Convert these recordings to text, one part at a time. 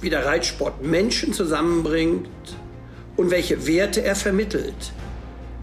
wie der Reitsport Menschen zusammenbringt und welche Werte er vermittelt.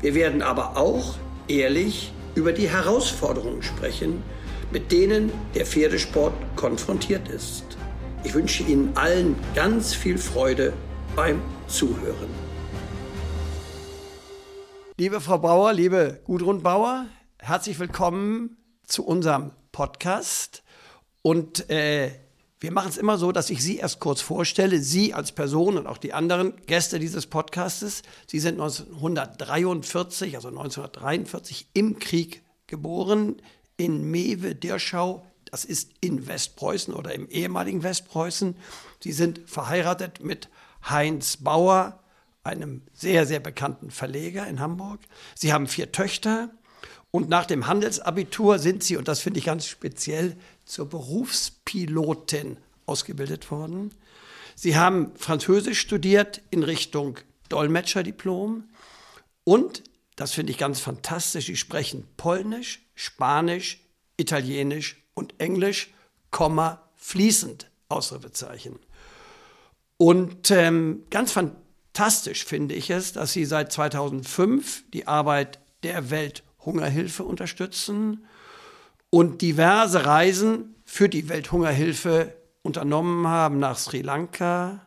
Wir werden aber auch ehrlich über die Herausforderungen sprechen, mit denen der Pferdesport konfrontiert ist. Ich wünsche Ihnen allen ganz viel Freude beim Zuhören. Liebe Frau Bauer, liebe Gudrun Bauer, herzlich willkommen zu unserem Podcast. Und äh, wir machen es immer so, dass ich Sie erst kurz vorstelle, Sie als Person und auch die anderen Gäste dieses Podcastes. Sie sind 1943, also 1943 im Krieg geboren in Mewe-Dirschau. Das ist in Westpreußen oder im ehemaligen Westpreußen. Sie sind verheiratet mit Heinz Bauer, einem sehr, sehr bekannten Verleger in Hamburg. Sie haben vier Töchter. Und nach dem Handelsabitur sind sie, und das finde ich ganz speziell, zur Berufspilotin ausgebildet worden. Sie haben Französisch studiert in Richtung Dolmetscherdiplom und, das finde ich ganz fantastisch, sie sprechen Polnisch, Spanisch, Italienisch und Englisch, Komma, fließend, Ausrufezeichen. Und ähm, ganz fantastisch finde ich es, dass Sie seit 2005 die Arbeit der Welthungerhilfe unterstützen und diverse Reisen für die Welthungerhilfe unternommen haben nach Sri Lanka,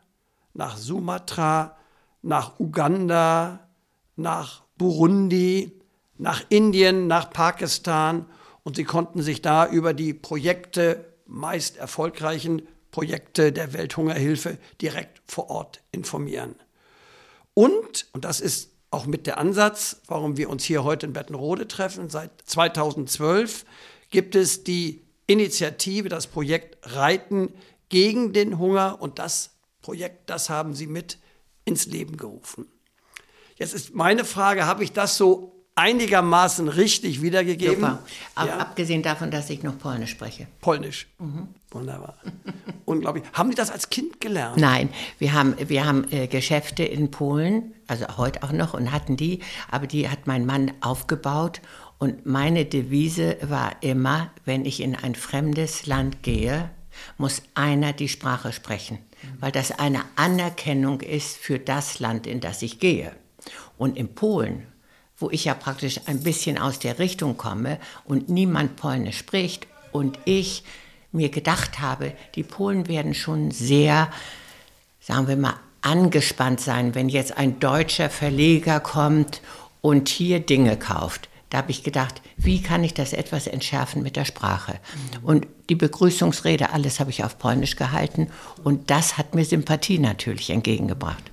nach Sumatra, nach Uganda, nach Burundi, nach Indien, nach Pakistan und sie konnten sich da über die Projekte, meist erfolgreichen Projekte der Welthungerhilfe direkt vor Ort informieren. Und, und das ist auch mit der Ansatz, warum wir uns hier heute in Bettenrode treffen, seit 2012 gibt es die Initiative, das Projekt Reiten gegen den Hunger und das Projekt, das haben Sie mit ins Leben gerufen. Jetzt ist meine Frage, habe ich das so einigermaßen richtig wiedergegeben? Super. Ab, ja. Abgesehen davon, dass ich noch Polnisch spreche. Polnisch. Mhm. Wunderbar. Unglaublich. Haben Sie das als Kind gelernt? Nein, wir haben, wir haben äh, Geschäfte in Polen, also heute auch noch, und hatten die, aber die hat mein Mann aufgebaut und meine Devise war immer, wenn ich in ein fremdes Land gehe, muss einer die Sprache sprechen, weil das eine Anerkennung ist für das Land, in das ich gehe. Und in Polen, wo ich ja praktisch ein bisschen aus der Richtung komme und niemand Polnisch spricht und ich mir gedacht habe, die Polen werden schon sehr, sagen wir mal, angespannt sein, wenn jetzt ein deutscher Verleger kommt und hier Dinge kauft. Da habe ich gedacht, wie kann ich das etwas entschärfen mit der Sprache? Und die Begrüßungsrede, alles habe ich auf Polnisch gehalten. Und das hat mir Sympathie natürlich entgegengebracht.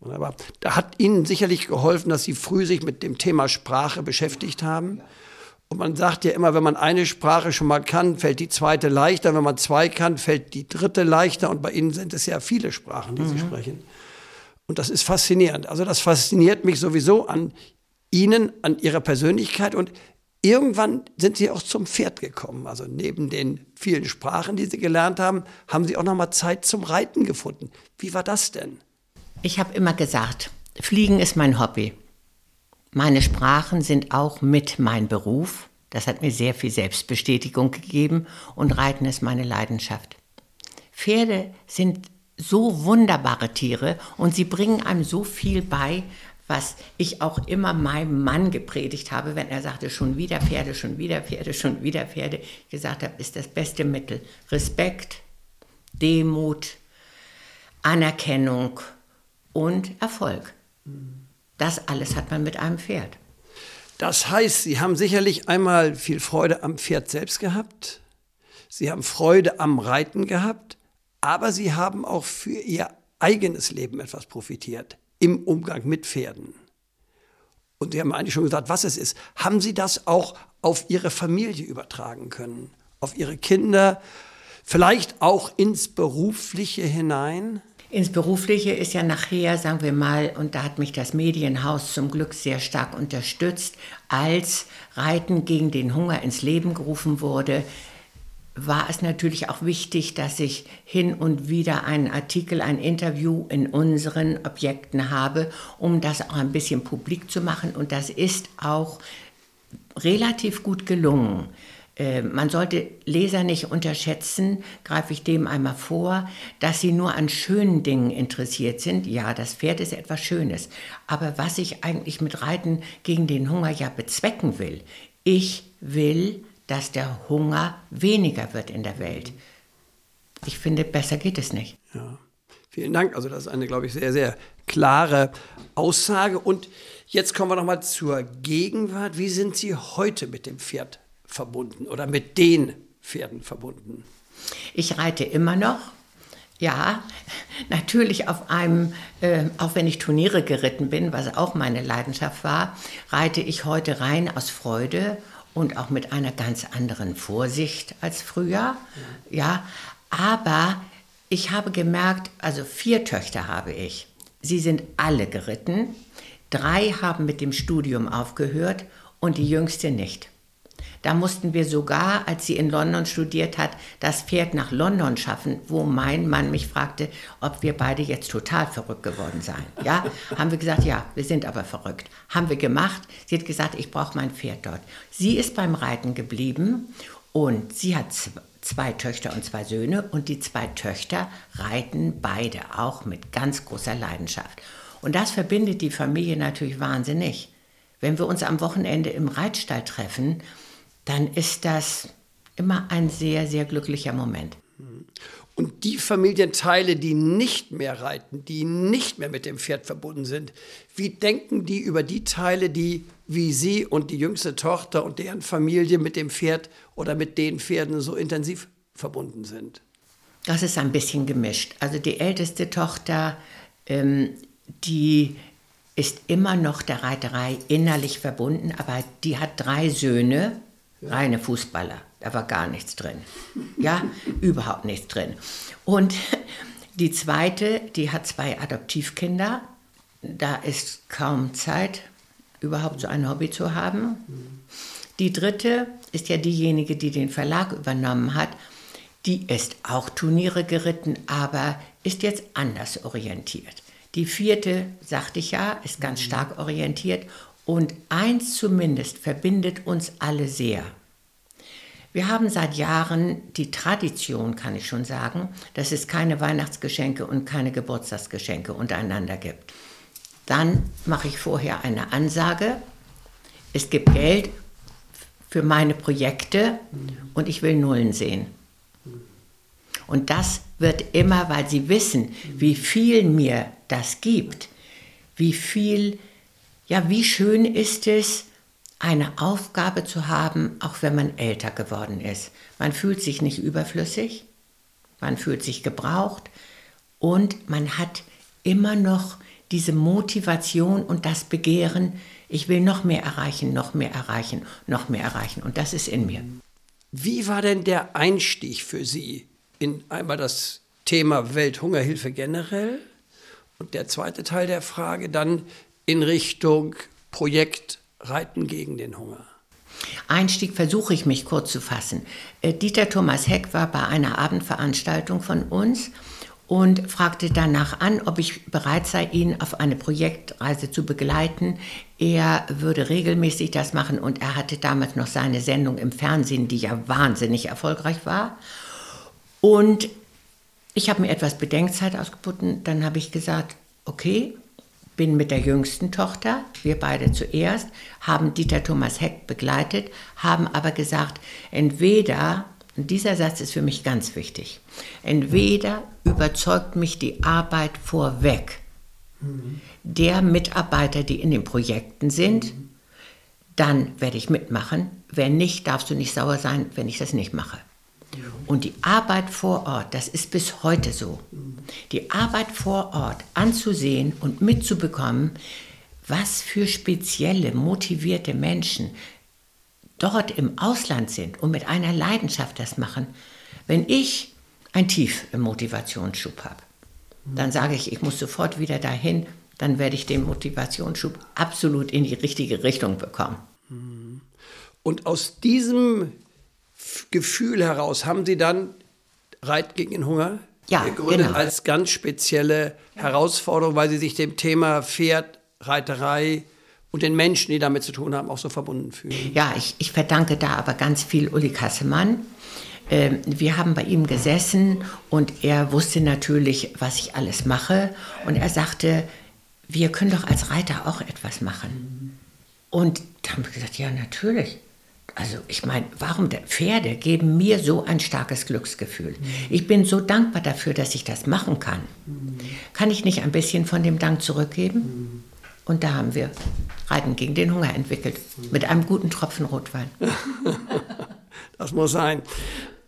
Wunderbar. Da hat Ihnen sicherlich geholfen, dass Sie früh sich mit dem Thema Sprache beschäftigt haben. Und man sagt ja immer, wenn man eine Sprache schon mal kann, fällt die zweite leichter. Wenn man zwei kann, fällt die dritte leichter. Und bei Ihnen sind es ja viele Sprachen, die mhm. Sie sprechen. Und das ist faszinierend. Also das fasziniert mich sowieso an ihnen, an ihrer Persönlichkeit und irgendwann sind sie auch zum Pferd gekommen. Also neben den vielen Sprachen, die sie gelernt haben, haben sie auch noch mal Zeit zum Reiten gefunden. Wie war das denn? Ich habe immer gesagt, Fliegen ist mein Hobby. Meine Sprachen sind auch mit mein Beruf. Das hat mir sehr viel Selbstbestätigung gegeben und Reiten ist meine Leidenschaft. Pferde sind so wunderbare Tiere und sie bringen einem so viel bei, was ich auch immer meinem Mann gepredigt habe, wenn er sagte, schon wieder Pferde, schon wieder Pferde, schon wieder Pferde, gesagt habe, ist das beste Mittel. Respekt, Demut, Anerkennung und Erfolg. Das alles hat man mit einem Pferd. Das heißt, Sie haben sicherlich einmal viel Freude am Pferd selbst gehabt. Sie haben Freude am Reiten gehabt, aber Sie haben auch für Ihr eigenes Leben etwas profitiert im Umgang mit Pferden. Und Sie haben eigentlich schon gesagt, was es ist. Haben Sie das auch auf Ihre Familie übertragen können? Auf Ihre Kinder? Vielleicht auch ins Berufliche hinein? Ins Berufliche ist ja nachher, sagen wir mal, und da hat mich das Medienhaus zum Glück sehr stark unterstützt, als Reiten gegen den Hunger ins Leben gerufen wurde, war es natürlich auch wichtig, dass ich hin und wieder einen Artikel, ein Interview in unseren Objekten habe, um das auch ein bisschen publik zu machen. Und das ist auch relativ gut gelungen. Äh, man sollte Leser nicht unterschätzen, greife ich dem einmal vor, dass sie nur an schönen Dingen interessiert sind. Ja, das Pferd ist etwas Schönes. Aber was ich eigentlich mit Reiten gegen den Hunger ja bezwecken will, ich will, dass der Hunger weniger wird in der Welt. Ich finde, besser geht es nicht. Ja. Vielen Dank. Also das ist eine, glaube ich, sehr, sehr klare Aussage. Und jetzt kommen wir noch mal zur Gegenwart. Wie sind Sie heute mit dem Pferd verbunden oder mit den Pferden verbunden? Ich reite immer noch. Ja, natürlich auf einem, äh, auch wenn ich Turniere geritten bin, was auch meine Leidenschaft war, reite ich heute rein aus Freude und auch mit einer ganz anderen Vorsicht als früher. Ja, aber ich habe gemerkt, also vier Töchter habe ich. Sie sind alle geritten. Drei haben mit dem Studium aufgehört und die jüngste nicht. Da mussten wir sogar, als sie in London studiert hat, das Pferd nach London schaffen, wo mein Mann mich fragte, ob wir beide jetzt total verrückt geworden seien. Ja, haben wir gesagt, ja, wir sind aber verrückt. Haben wir gemacht. Sie hat gesagt, ich brauche mein Pferd dort. Sie ist beim Reiten geblieben und sie hat zwei Töchter und zwei Söhne und die zwei Töchter reiten beide auch mit ganz großer Leidenschaft. Und das verbindet die Familie natürlich wahnsinnig. Wenn wir uns am Wochenende im Reitstall treffen, dann ist das immer ein sehr, sehr glücklicher Moment. Und die Familienteile, die nicht mehr reiten, die nicht mehr mit dem Pferd verbunden sind, wie denken die über die Teile, die wie Sie und die jüngste Tochter und deren Familie mit dem Pferd oder mit den Pferden so intensiv verbunden sind? Das ist ein bisschen gemischt. Also die älteste Tochter, ähm, die ist immer noch der Reiterei innerlich verbunden, aber die hat drei Söhne Reine Fußballer. Da war gar nichts drin. Ja, überhaupt nichts drin. Und die zweite, die hat zwei Adoptivkinder. Da ist kaum Zeit, überhaupt so ein Hobby zu haben. Die dritte ist ja diejenige, die den Verlag übernommen hat. Die ist auch Turniere geritten, aber ist jetzt anders orientiert. Die vierte, sagte ich ja, ist ganz stark orientiert und eins zumindest verbindet uns alle sehr. Wir haben seit Jahren die Tradition, kann ich schon sagen, dass es keine Weihnachtsgeschenke und keine Geburtstagsgeschenke untereinander gibt. Dann mache ich vorher eine Ansage. Es gibt Geld für meine Projekte und ich will Nullen sehen. Und das wird immer, weil sie wissen, wie viel mir das gibt, wie viel ja, wie schön ist es, eine Aufgabe zu haben, auch wenn man älter geworden ist. Man fühlt sich nicht überflüssig, man fühlt sich gebraucht und man hat immer noch diese Motivation und das Begehren, ich will noch mehr erreichen, noch mehr erreichen, noch mehr erreichen. Und das ist in mir. Wie war denn der Einstieg für Sie in einmal das Thema Welthungerhilfe generell und der zweite Teil der Frage dann, in Richtung Projekt Reiten gegen den Hunger? Einstieg versuche ich mich kurz zu fassen. Äh, Dieter Thomas Heck war bei einer Abendveranstaltung von uns und fragte danach an, ob ich bereit sei, ihn auf eine Projektreise zu begleiten. Er würde regelmäßig das machen und er hatte damals noch seine Sendung im Fernsehen, die ja wahnsinnig erfolgreich war. Und ich habe mir etwas Bedenkzeit ausgeboten. Dann habe ich gesagt, okay, bin mit der jüngsten Tochter, wir beide zuerst, haben Dieter Thomas Heck begleitet, haben aber gesagt, entweder, und dieser Satz ist für mich ganz wichtig, entweder überzeugt mich die Arbeit vorweg der Mitarbeiter, die in den Projekten sind, dann werde ich mitmachen. Wenn nicht, darfst du nicht sauer sein, wenn ich das nicht mache. Und die Arbeit vor Ort, das ist bis heute so, die Arbeit vor Ort anzusehen und mitzubekommen, was für spezielle, motivierte Menschen dort im Ausland sind und mit einer Leidenschaft das machen. Wenn ich ein Tief im Motivationsschub habe, dann sage ich, ich muss sofort wieder dahin, dann werde ich den Motivationsschub absolut in die richtige Richtung bekommen. Und aus diesem Gefühl heraus haben Sie dann Reit gegen den Hunger ja, gegründet genau. als ganz spezielle Herausforderung, weil Sie sich dem Thema Pferd, Reiterei und den Menschen, die damit zu tun haben, auch so verbunden fühlen. Ja, ich, ich verdanke da aber ganz viel Uli Kassemann. Ähm, wir haben bei ihm gesessen und er wusste natürlich, was ich alles mache. Und er sagte, wir können doch als Reiter auch etwas machen. Und da haben wir gesagt, ja, natürlich. Also ich meine, warum denn? Pferde geben mir so ein starkes Glücksgefühl. Ich bin so dankbar dafür, dass ich das machen kann. Kann ich nicht ein bisschen von dem Dank zurückgeben? Und da haben wir Reiten gegen den Hunger entwickelt. Mit einem guten Tropfen Rotwein. Das muss sein.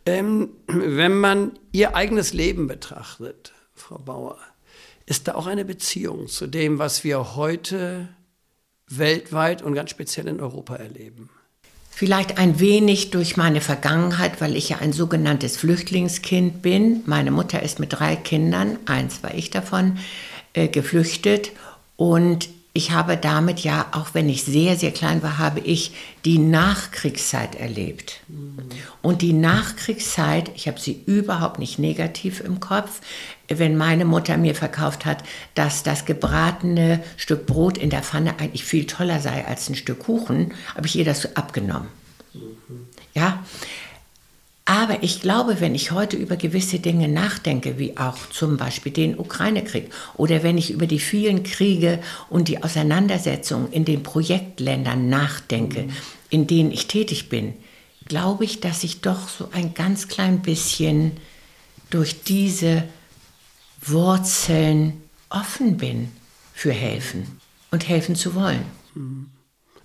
Ähm, wenn man Ihr eigenes Leben betrachtet, Frau Bauer, ist da auch eine Beziehung zu dem, was wir heute weltweit und ganz speziell in Europa erleben? Vielleicht ein wenig durch meine Vergangenheit, weil ich ja ein sogenanntes Flüchtlingskind bin. Meine Mutter ist mit drei Kindern, eins war ich davon, äh, geflüchtet. Und ich habe damit ja, auch wenn ich sehr, sehr klein war, habe ich die Nachkriegszeit erlebt. Und die Nachkriegszeit, ich habe sie überhaupt nicht negativ im Kopf, wenn meine Mutter mir verkauft hat, dass das gebratene Stück Brot in der Pfanne eigentlich viel toller sei als ein Stück Kuchen, habe ich ihr das abgenommen. Ja, aber ich glaube, wenn ich heute über gewisse Dinge nachdenke, wie auch zum Beispiel den Ukraine-Krieg oder wenn ich über die vielen Kriege und die Auseinandersetzungen in den Projektländern nachdenke, in denen ich tätig bin, glaube ich, dass ich doch so ein ganz klein bisschen durch diese Wurzeln offen bin für helfen und helfen zu wollen.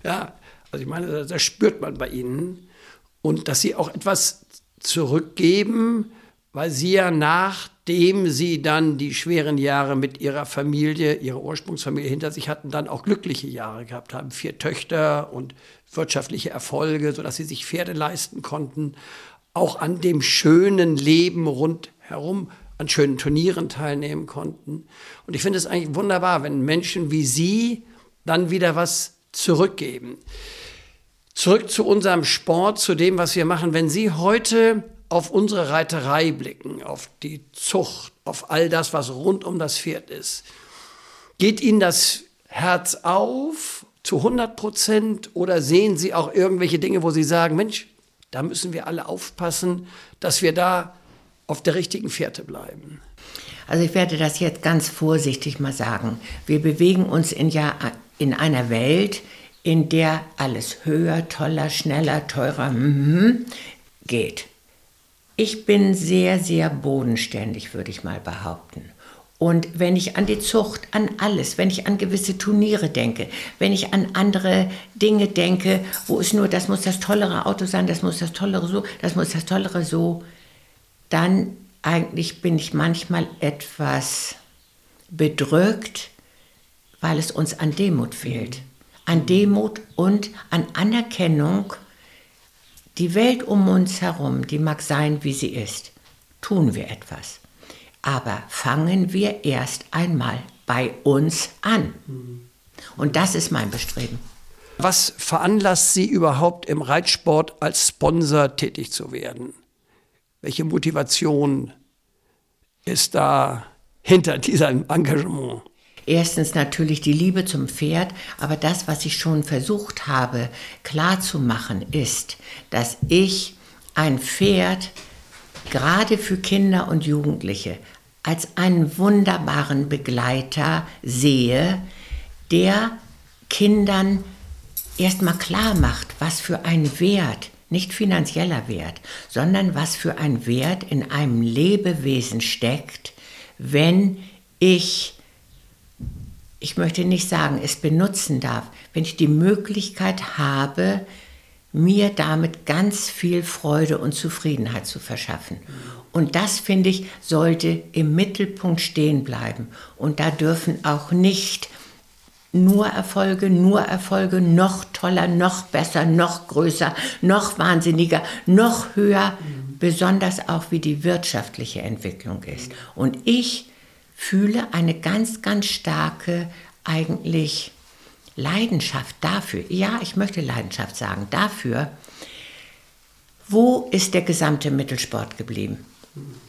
Ja, also ich meine, das spürt man bei Ihnen. Und dass Sie auch etwas zurückgeben, weil Sie ja nachdem Sie dann die schweren Jahre mit Ihrer Familie, Ihrer Ursprungsfamilie hinter sich hatten, dann auch glückliche Jahre gehabt haben. Vier Töchter und wirtschaftliche Erfolge, sodass Sie sich Pferde leisten konnten. Auch an dem schönen Leben rundherum an schönen Turnieren teilnehmen konnten. Und ich finde es eigentlich wunderbar, wenn Menschen wie Sie dann wieder was zurückgeben. Zurück zu unserem Sport, zu dem, was wir machen. Wenn Sie heute auf unsere Reiterei blicken, auf die Zucht, auf all das, was rund um das Pferd ist, geht Ihnen das Herz auf zu 100 Prozent oder sehen Sie auch irgendwelche Dinge, wo Sie sagen, Mensch, da müssen wir alle aufpassen, dass wir da auf der richtigen Fährte bleiben? Also ich werde das jetzt ganz vorsichtig mal sagen. Wir bewegen uns in, ja, in einer Welt, in der alles höher, toller, schneller, teurer mm, geht. Ich bin sehr, sehr bodenständig, würde ich mal behaupten. Und wenn ich an die Zucht, an alles, wenn ich an gewisse Turniere denke, wenn ich an andere Dinge denke, wo es nur, das muss das tollere Auto sein, das muss das tollere so, das muss das tollere so, dann eigentlich bin ich manchmal etwas bedrückt, weil es uns an Demut fehlt. An Demut und an Anerkennung. Die Welt um uns herum, die mag sein, wie sie ist. Tun wir etwas. Aber fangen wir erst einmal bei uns an. Und das ist mein Bestreben. Was veranlasst Sie überhaupt im Reitsport als Sponsor tätig zu werden? Welche Motivation ist da hinter diesem Engagement? Erstens natürlich die Liebe zum Pferd, aber das, was ich schon versucht habe klarzumachen, ist, dass ich ein Pferd gerade für Kinder und Jugendliche als einen wunderbaren Begleiter sehe, der Kindern erstmal klar macht, was für ein Wert, nicht finanzieller Wert, sondern was für ein Wert in einem Lebewesen steckt, wenn ich ich möchte nicht sagen, es benutzen darf, wenn ich die Möglichkeit habe, mir damit ganz viel Freude und Zufriedenheit zu verschaffen. Und das, finde ich, sollte im Mittelpunkt stehen bleiben. Und da dürfen auch nicht nur Erfolge, nur Erfolge, noch toller, noch besser, noch größer, noch wahnsinniger, noch höher, besonders auch wie die wirtschaftliche Entwicklung ist. Und ich fühle eine ganz, ganz starke eigentlich Leidenschaft dafür. Ja, ich möchte Leidenschaft sagen, dafür, wo ist der gesamte Mittelsport geblieben?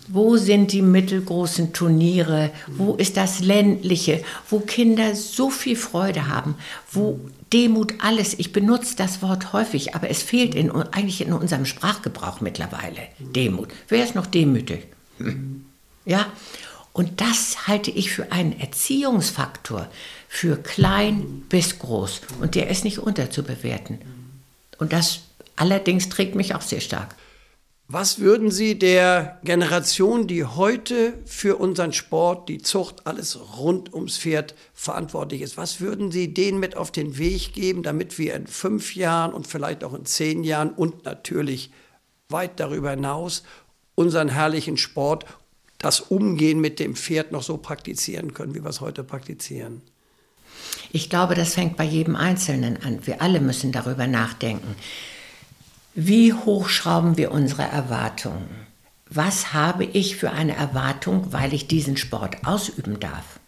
Wo sind die mittelgroßen Turniere? Wo ist das ländliche? Wo Kinder so viel Freude haben? Wo Demut alles? Ich benutze das Wort häufig, aber es fehlt in, eigentlich in unserem Sprachgebrauch mittlerweile. Demut. Wer ist noch demütig? Hm. Ja? Und das halte ich für einen Erziehungsfaktor für klein bis groß. Und der ist nicht unterzubewerten. Und das allerdings trägt mich auch sehr stark. Was würden Sie der Generation, die heute für unseren Sport, die Zucht, alles rund ums Pferd verantwortlich ist, was würden Sie denen mit auf den Weg geben, damit wir in fünf Jahren und vielleicht auch in zehn Jahren und natürlich weit darüber hinaus unseren herrlichen Sport, das Umgehen mit dem Pferd noch so praktizieren können, wie wir es heute praktizieren? Ich glaube, das fängt bei jedem Einzelnen an. Wir alle müssen darüber nachdenken. Wie hoch schrauben wir unsere Erwartungen? Was habe ich für eine Erwartung, weil ich diesen Sport ausüben darf?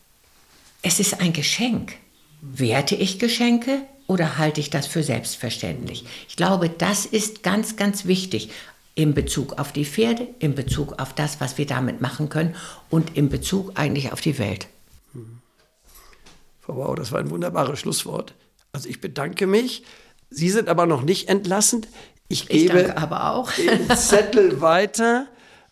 Es ist ein Geschenk. Werte ich Geschenke oder halte ich das für selbstverständlich? Ich glaube, das ist ganz, ganz wichtig in Bezug auf die Pferde, in Bezug auf das, was wir damit machen können und in Bezug eigentlich auf die Welt. Frau Bau, das war ein wunderbares Schlusswort. Also ich bedanke mich. Sie sind aber noch nicht entlassen. Ich gebe ich aber auch. den Zettel weiter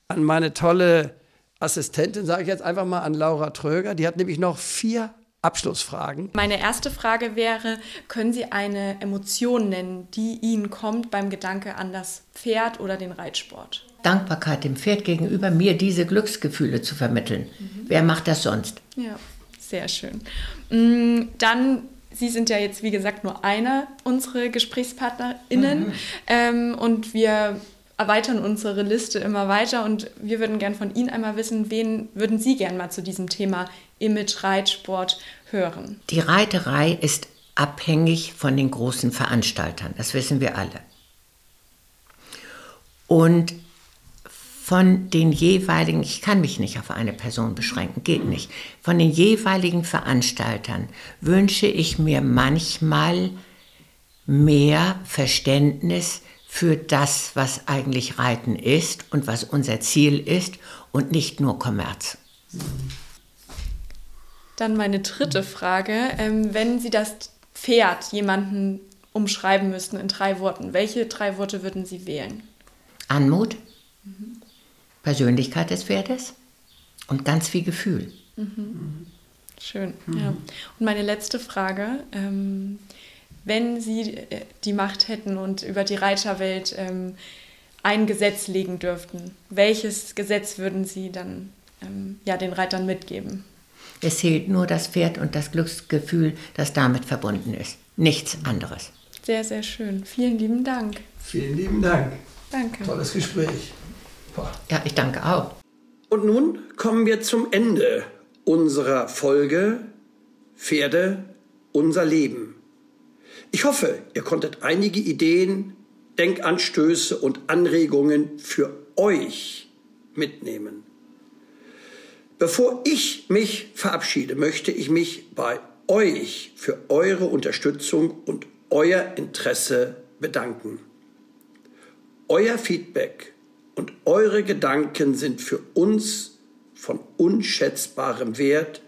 an meine tolle Assistentin, sage ich jetzt einfach mal an Laura Tröger. Die hat nämlich noch vier Abschlussfragen. Meine erste Frage wäre, können Sie eine Emotion nennen, die Ihnen kommt beim Gedanke an das Pferd oder den Reitsport? Dankbarkeit dem Pferd gegenüber, mir diese Glücksgefühle zu vermitteln. Mhm. Wer macht das sonst? Ja, sehr schön. Mm, dann Sie sind ja jetzt, wie gesagt, nur eine unserer GesprächspartnerInnen. Mhm. Ähm, und wir erweitern unsere Liste immer weiter. Und wir würden gern von Ihnen einmal wissen, wen würden Sie gern mal zu diesem Thema Image, Reitsport hören? Die Reiterei ist abhängig von den großen Veranstaltern. Das wissen wir alle. Und von den jeweiligen, ich kann mich nicht auf eine Person beschränken, geht nicht, von den jeweiligen Veranstaltern wünsche ich mir manchmal mehr Verständnis für das, was eigentlich Reiten ist und was unser Ziel ist und nicht nur Kommerz. Dann meine dritte Frage. Ähm, wenn Sie das Pferd jemanden umschreiben müssten in drei Worten, welche drei Worte würden Sie wählen? Anmut, mhm. Persönlichkeit des Pferdes und ganz viel Gefühl. Mhm. Schön, mhm. ja. Und meine letzte Frage, ähm, wenn Sie äh, die Macht hätten und über die Reiterwelt ähm, ein Gesetz legen dürften, welches Gesetz würden Sie dann ähm, ja, den Reitern mitgeben? Es zählt nur das Pferd und das Glücksgefühl, das damit verbunden ist. Nichts anderes. Sehr, sehr schön. Vielen lieben Dank. Vielen lieben Dank. Danke. Tolles Gespräch. Ja, ich danke auch. Und nun kommen wir zum Ende unserer Folge Pferde, unser Leben. Ich hoffe, ihr konntet einige Ideen, Denkanstöße und Anregungen für euch mitnehmen. Bevor ich mich verabschiede, möchte ich mich bei euch für eure Unterstützung und euer Interesse bedanken. Euer Feedback und eure Gedanken sind für uns von unschätzbarem Wert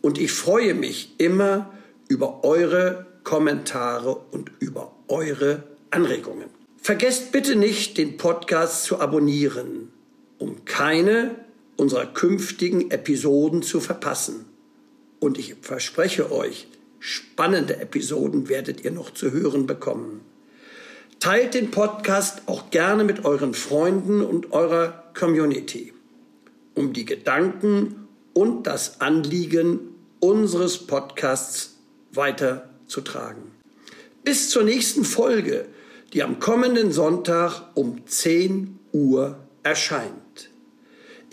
und ich freue mich immer über eure Kommentare und über eure Anregungen. Vergesst bitte nicht, den Podcast zu abonnieren, um keine unserer künftigen Episoden zu verpassen. Und ich verspreche euch, spannende Episoden werdet ihr noch zu hören bekommen. Teilt den Podcast auch gerne mit euren Freunden und eurer Community, um die Gedanken und das Anliegen unseres Podcasts weiterzutragen. Bis zur nächsten Folge, die am kommenden Sonntag um 10 Uhr erscheint.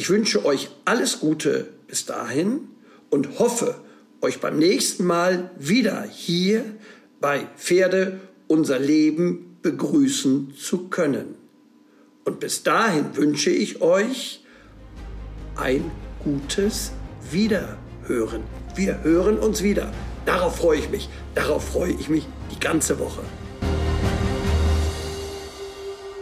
Ich wünsche euch alles Gute bis dahin und hoffe, euch beim nächsten Mal wieder hier bei Pferde unser Leben begrüßen zu können. Und bis dahin wünsche ich euch ein gutes wieder hören. Wir hören uns wieder. Darauf freue ich mich. Darauf freue ich mich die ganze Woche.